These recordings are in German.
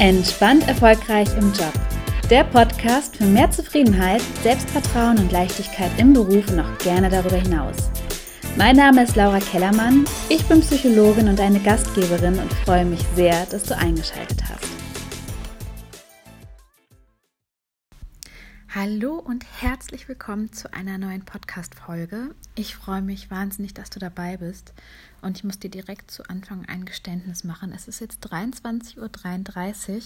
Entspannt erfolgreich im Job. Der Podcast für mehr Zufriedenheit, Selbstvertrauen und Leichtigkeit im Beruf und auch gerne darüber hinaus. Mein Name ist Laura Kellermann, ich bin Psychologin und eine Gastgeberin und freue mich sehr, dass du eingeschaltet hast. Hallo und herzlich willkommen zu einer neuen Podcast-Folge. Ich freue mich wahnsinnig, dass du dabei bist. Und ich muss dir direkt zu Anfang ein Geständnis machen. Es ist jetzt 23.33 Uhr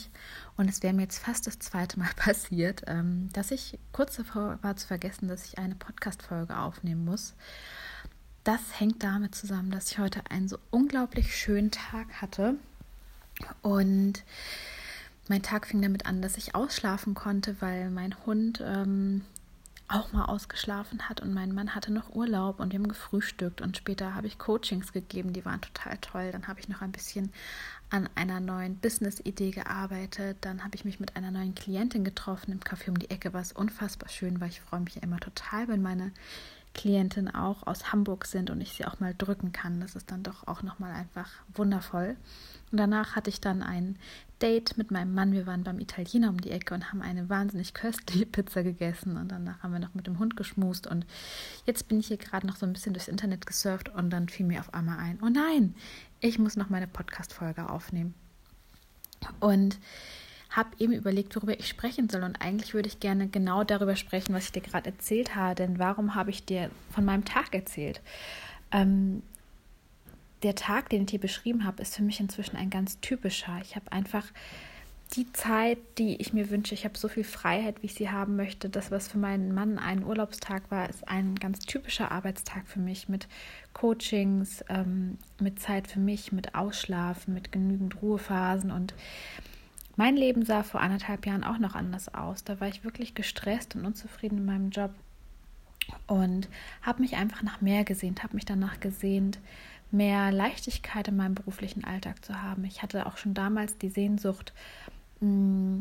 und es wäre mir jetzt fast das zweite Mal passiert, ähm, dass ich kurz davor war zu vergessen, dass ich eine Podcast-Folge aufnehmen muss. Das hängt damit zusammen, dass ich heute einen so unglaublich schönen Tag hatte. Und mein Tag fing damit an, dass ich ausschlafen konnte, weil mein Hund ähm, auch mal ausgeschlafen hat und mein Mann hatte noch Urlaub und wir haben gefrühstückt und später habe ich Coachings gegeben, die waren total toll. Dann habe ich noch ein bisschen an einer neuen Business-Idee gearbeitet. Dann habe ich mich mit einer neuen Klientin getroffen im Café um die Ecke, was unfassbar schön war. Ich freue mich ja immer total, wenn meine Klientinnen auch aus Hamburg sind und ich sie auch mal drücken kann. Das ist dann doch auch nochmal einfach wundervoll. Und danach hatte ich dann ein Date mit meinem Mann. Wir waren beim Italiener um die Ecke und haben eine wahnsinnig köstliche Pizza gegessen. Und danach haben wir noch mit dem Hund geschmust. Und jetzt bin ich hier gerade noch so ein bisschen durchs Internet gesurft und dann fiel mir auf einmal ein, oh nein, ich muss noch meine Podcast-Folge aufnehmen. Und habe eben überlegt, worüber ich sprechen soll. Und eigentlich würde ich gerne genau darüber sprechen, was ich dir gerade erzählt habe. Denn warum habe ich dir von meinem Tag erzählt? Ähm, der Tag, den ich dir beschrieben habe, ist für mich inzwischen ein ganz typischer. Ich habe einfach die Zeit, die ich mir wünsche. Ich habe so viel Freiheit, wie ich sie haben möchte. Das, was für meinen Mann ein Urlaubstag war, ist ein ganz typischer Arbeitstag für mich mit Coachings, ähm, mit Zeit für mich, mit Ausschlafen, mit genügend Ruhephasen und mein Leben sah vor anderthalb Jahren auch noch anders aus. Da war ich wirklich gestresst und unzufrieden in meinem Job und habe mich einfach nach mehr gesehnt, habe mich danach gesehnt, mehr Leichtigkeit in meinem beruflichen Alltag zu haben. Ich hatte auch schon damals die Sehnsucht, mm,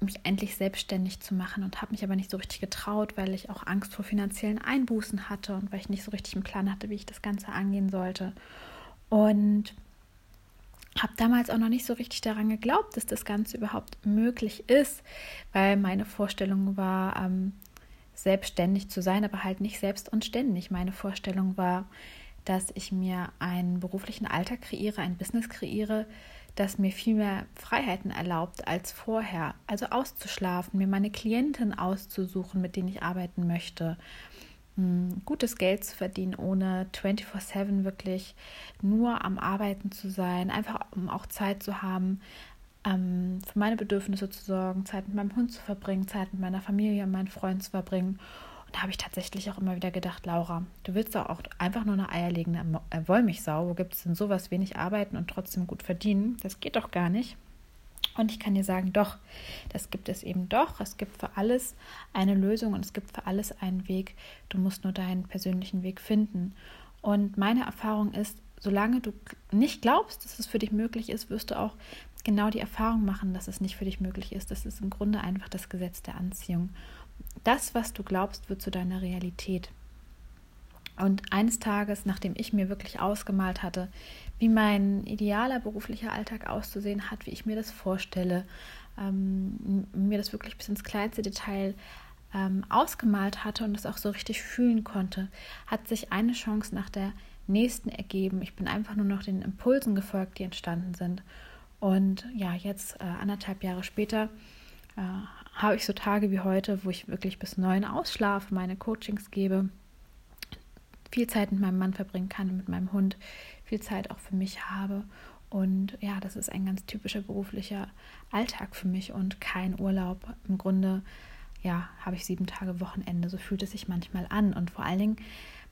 mich endlich selbstständig zu machen und habe mich aber nicht so richtig getraut, weil ich auch Angst vor finanziellen Einbußen hatte und weil ich nicht so richtig einen Plan hatte, wie ich das Ganze angehen sollte. Und habe damals auch noch nicht so richtig daran geglaubt, dass das Ganze überhaupt möglich ist, weil meine Vorstellung war, ähm, selbstständig zu sein, aber halt nicht selbst und ständig. Meine Vorstellung war, dass ich mir einen beruflichen Alltag kreiere, ein Business kreiere, das mir viel mehr Freiheiten erlaubt als vorher. Also auszuschlafen, mir meine Klienten auszusuchen, mit denen ich arbeiten möchte, hm, gutes Geld zu verdienen, ohne 24/7 wirklich nur am Arbeiten zu sein, einfach um auch Zeit zu haben, ähm, für meine Bedürfnisse zu sorgen, Zeit mit meinem Hund zu verbringen, Zeit mit meiner Familie und meinen Freunden zu verbringen. Und da habe ich tatsächlich auch immer wieder gedacht, Laura, du willst doch auch einfach nur eine eierlegende äh, Wollmilchsau. Wo gibt es denn sowas, wenig arbeiten und trotzdem gut verdienen? Das geht doch gar nicht. Und ich kann dir sagen, doch, das gibt es eben doch. Es gibt für alles eine Lösung und es gibt für alles einen Weg. Du musst nur deinen persönlichen Weg finden. Und meine Erfahrung ist, solange du nicht glaubst, dass es für dich möglich ist, wirst du auch genau die Erfahrung machen, dass es nicht für dich möglich ist. Das ist im Grunde einfach das Gesetz der Anziehung. Das, was du glaubst, wird zu deiner Realität. Und eines Tages, nachdem ich mir wirklich ausgemalt hatte, wie mein idealer beruflicher Alltag auszusehen hat, wie ich mir das vorstelle, ähm, mir das wirklich bis ins kleinste Detail ähm, ausgemalt hatte und es auch so richtig fühlen konnte, hat sich eine Chance nach der nächsten ergeben. Ich bin einfach nur noch den Impulsen gefolgt, die entstanden sind. Und ja, jetzt äh, anderthalb Jahre später äh, habe ich so Tage wie heute, wo ich wirklich bis neun ausschlafe, meine Coachings gebe, viel Zeit mit meinem Mann verbringen kann, mit meinem Hund, viel Zeit auch für mich habe. Und ja, das ist ein ganz typischer beruflicher Alltag für mich und kein Urlaub. Im Grunde, ja, habe ich sieben Tage Wochenende. So fühlt es sich manchmal an. Und vor allen Dingen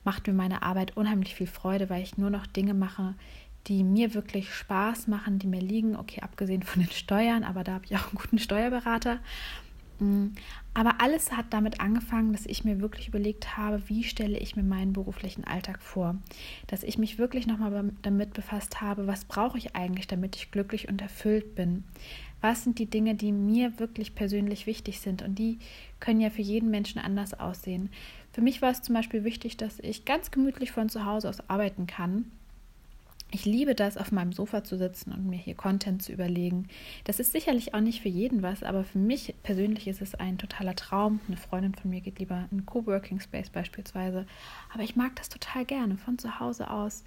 macht mir meine Arbeit unheimlich viel Freude, weil ich nur noch Dinge mache, die mir wirklich Spaß machen, die mir liegen. Okay, abgesehen von den Steuern, aber da habe ich auch einen guten Steuerberater. Mm, aber alles hat damit angefangen, dass ich mir wirklich überlegt habe, wie stelle ich mir meinen beruflichen Alltag vor. Dass ich mich wirklich nochmal damit befasst habe, was brauche ich eigentlich, damit ich glücklich und erfüllt bin. Was sind die Dinge, die mir wirklich persönlich wichtig sind? Und die können ja für jeden Menschen anders aussehen. Für mich war es zum Beispiel wichtig, dass ich ganz gemütlich von zu Hause aus arbeiten kann Ich liebe das, auf meinem Sofa zu sitzen und mir hier Content zu überlegen. Das ist sicherlich auch nicht für jeden was, aber für mich persönlich ist es ein totaler Traum. Eine Freundin von mir geht lieber in Coworking Space beispielsweise. Aber ich mag das total gerne, von zu Hause aus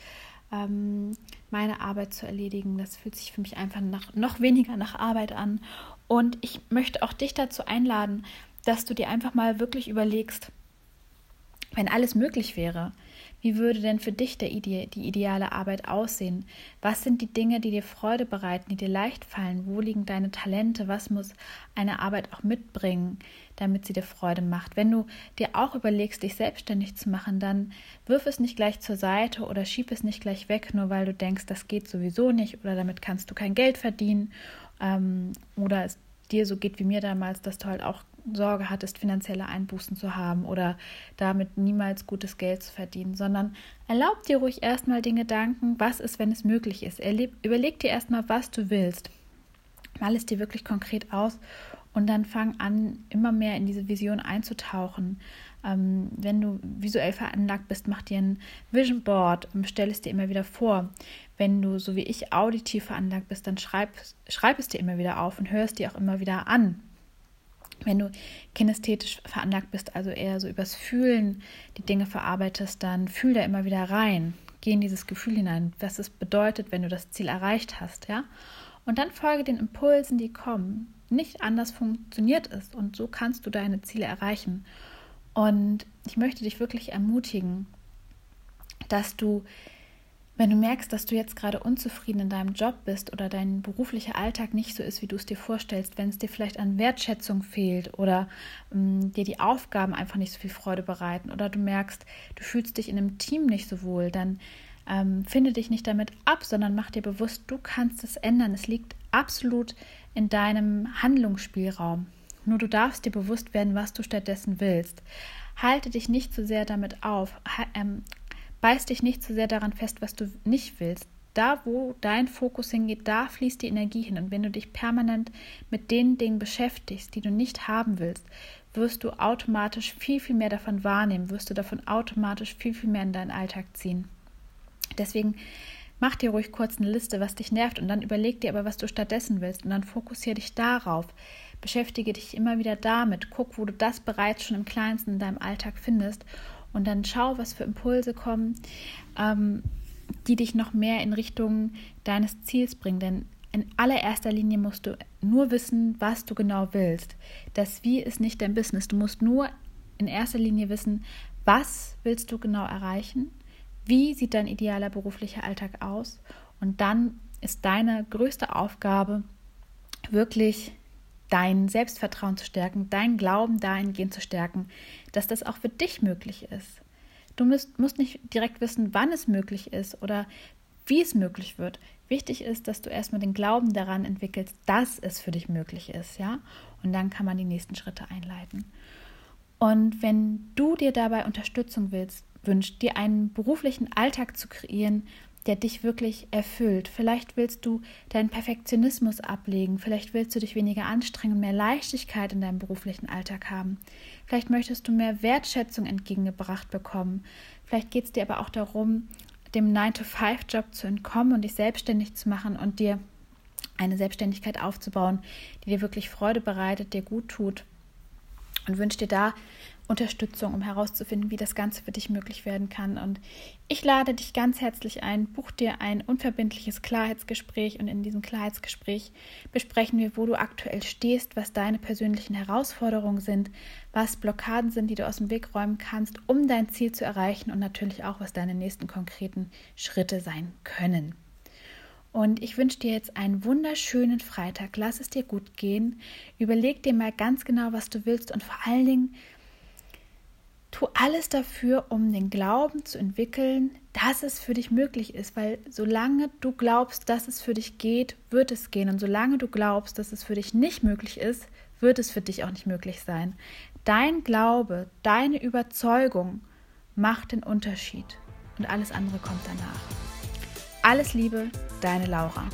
ähm, meine Arbeit zu erledigen. Das fühlt sich für mich einfach nach, noch weniger nach Arbeit an. Und ich möchte auch dich dazu einladen, dass du dir einfach mal wirklich überlegst, wenn alles möglich wäre, wie würde denn für dich der Ide die ideale Arbeit aussehen? Was sind die Dinge, die dir Freude bereiten, die dir leicht fallen? Wo liegen deine Talente? Was muss eine Arbeit auch mitbringen, damit sie dir Freude macht? Wenn du dir auch überlegst, dich selbstständig zu machen, dann wirf es nicht gleich zur Seite oder schieb es nicht gleich weg, nur weil du denkst, das geht sowieso nicht oder damit kannst du kein Geld verdienen ähm, oder es dir so geht wie mir damals, dass du halt auch Sorge hattest, finanzielle Einbußen zu haben oder damit niemals gutes Geld zu verdienen, sondern erlaub dir ruhig erstmal den Gedanken, was ist, wenn es möglich ist. Erleb, überleg dir erstmal, was du willst. Mal es dir wirklich konkret aus und dann fang an, immer mehr in diese Vision einzutauchen. Ähm, wenn du visuell veranlagt bist, mach dir ein Vision Board, stell es dir immer wieder vor. Wenn du, so wie ich, auditiv veranlagt bist, dann schreib, schreib es dir immer wieder auf und hör es dir auch immer wieder an. Wenn du kinästhetisch veranlagt bist, also eher so übers Fühlen die Dinge verarbeitest, dann fühl da immer wieder rein. Geh in dieses Gefühl hinein, was es bedeutet, wenn du das Ziel erreicht hast, ja? Und dann folge den Impulsen, die kommen. Nicht anders funktioniert es und so kannst du deine Ziele erreichen. Und ich möchte dich wirklich ermutigen, dass du wenn du merkst, dass du jetzt gerade unzufrieden in deinem Job bist oder dein beruflicher Alltag nicht so ist, wie du es dir vorstellst, wenn es dir vielleicht an Wertschätzung fehlt oder ähm, dir die Aufgaben einfach nicht so viel Freude bereiten oder du merkst, du fühlst dich in einem Team nicht so wohl, dann ähm, finde dich nicht damit ab, sondern mach dir bewusst, du kannst es ändern. Es liegt absolut in deinem Handlungsspielraum. Nur du darfst dir bewusst werden, was du stattdessen willst. Halte dich nicht so sehr damit auf. Ha ähm, Beiß dich nicht zu so sehr daran fest, was du nicht willst. Da, wo dein Fokus hingeht, da fließt die Energie hin. Und wenn du dich permanent mit den Dingen beschäftigst, die du nicht haben willst, wirst du automatisch viel, viel mehr davon wahrnehmen, wirst du davon automatisch viel, viel mehr in deinen Alltag ziehen. Deswegen mach dir ruhig kurz eine Liste, was dich nervt und dann überleg dir aber, was du stattdessen willst und dann fokussiere dich darauf. Beschäftige dich immer wieder damit. Guck, wo du das bereits schon im Kleinsten in deinem Alltag findest und dann schau, was für Impulse kommen, ähm, die dich noch mehr in Richtung deines Ziels bringen. Denn in allererster Linie musst du nur wissen, was du genau willst. Das Wie ist nicht dein Business. Du musst nur in erster Linie wissen, was willst du genau erreichen, wie sieht dein idealer beruflicher Alltag aus und dann ist deine größte Aufgabe wirklich dein Selbstvertrauen zu stärken, dein Glauben dahingehend zu stärken, dass das auch für dich möglich ist. Du musst, musst nicht direkt wissen, wann es möglich ist oder wie es möglich wird. Wichtig ist, dass du erstmal den Glauben daran entwickelst, dass es für dich möglich ist, ja? Und dann kann man die nächsten Schritte einleiten. Und wenn du dir dabei Unterstützung willst, wünscht, dir einen beruflichen Alltag zu kreieren, der dich wirklich erfüllt. Vielleicht willst du deinen Perfektionismus ablegen, vielleicht willst du dich weniger anstrengen mehr Leichtigkeit in deinem beruflichen Alltag haben. Vielleicht möchtest du mehr Wertschätzung entgegengebracht bekommen. Vielleicht geht es dir aber auch darum, dem 9-to-5-Job zu entkommen und dich selbstständig zu machen und dir eine Selbstständigkeit aufzubauen, die dir wirklich Freude bereitet, dir gut tut und wünsche dir da Unterstützung, um herauszufinden, wie das Ganze für dich möglich werden kann. Und ich lade dich ganz herzlich ein, buch dir ein unverbindliches Klarheitsgespräch und in diesem Klarheitsgespräch besprechen wir, wo du aktuell stehst, was deine persönlichen Herausforderungen sind, was Blockaden sind, die du aus dem Weg räumen kannst, um dein Ziel zu erreichen und natürlich auch, was deine nächsten konkreten Schritte sein können. Und ich wünsche dir jetzt einen wunderschönen Freitag. Lass es dir gut gehen. Überleg dir mal ganz genau, was du willst und vor allen Dingen, tu alles dafür, um den Glauben zu entwickeln, dass es für dich möglich ist, weil solange du glaubst, dass es für dich geht, wird es gehen und solange du glaubst, dass es für dich nicht möglich ist, wird es für dich auch nicht möglich sein. Dein Glaube, deine Überzeugung macht den Unterschied und alles andere kommt danach. Alles Liebe, deine Laura.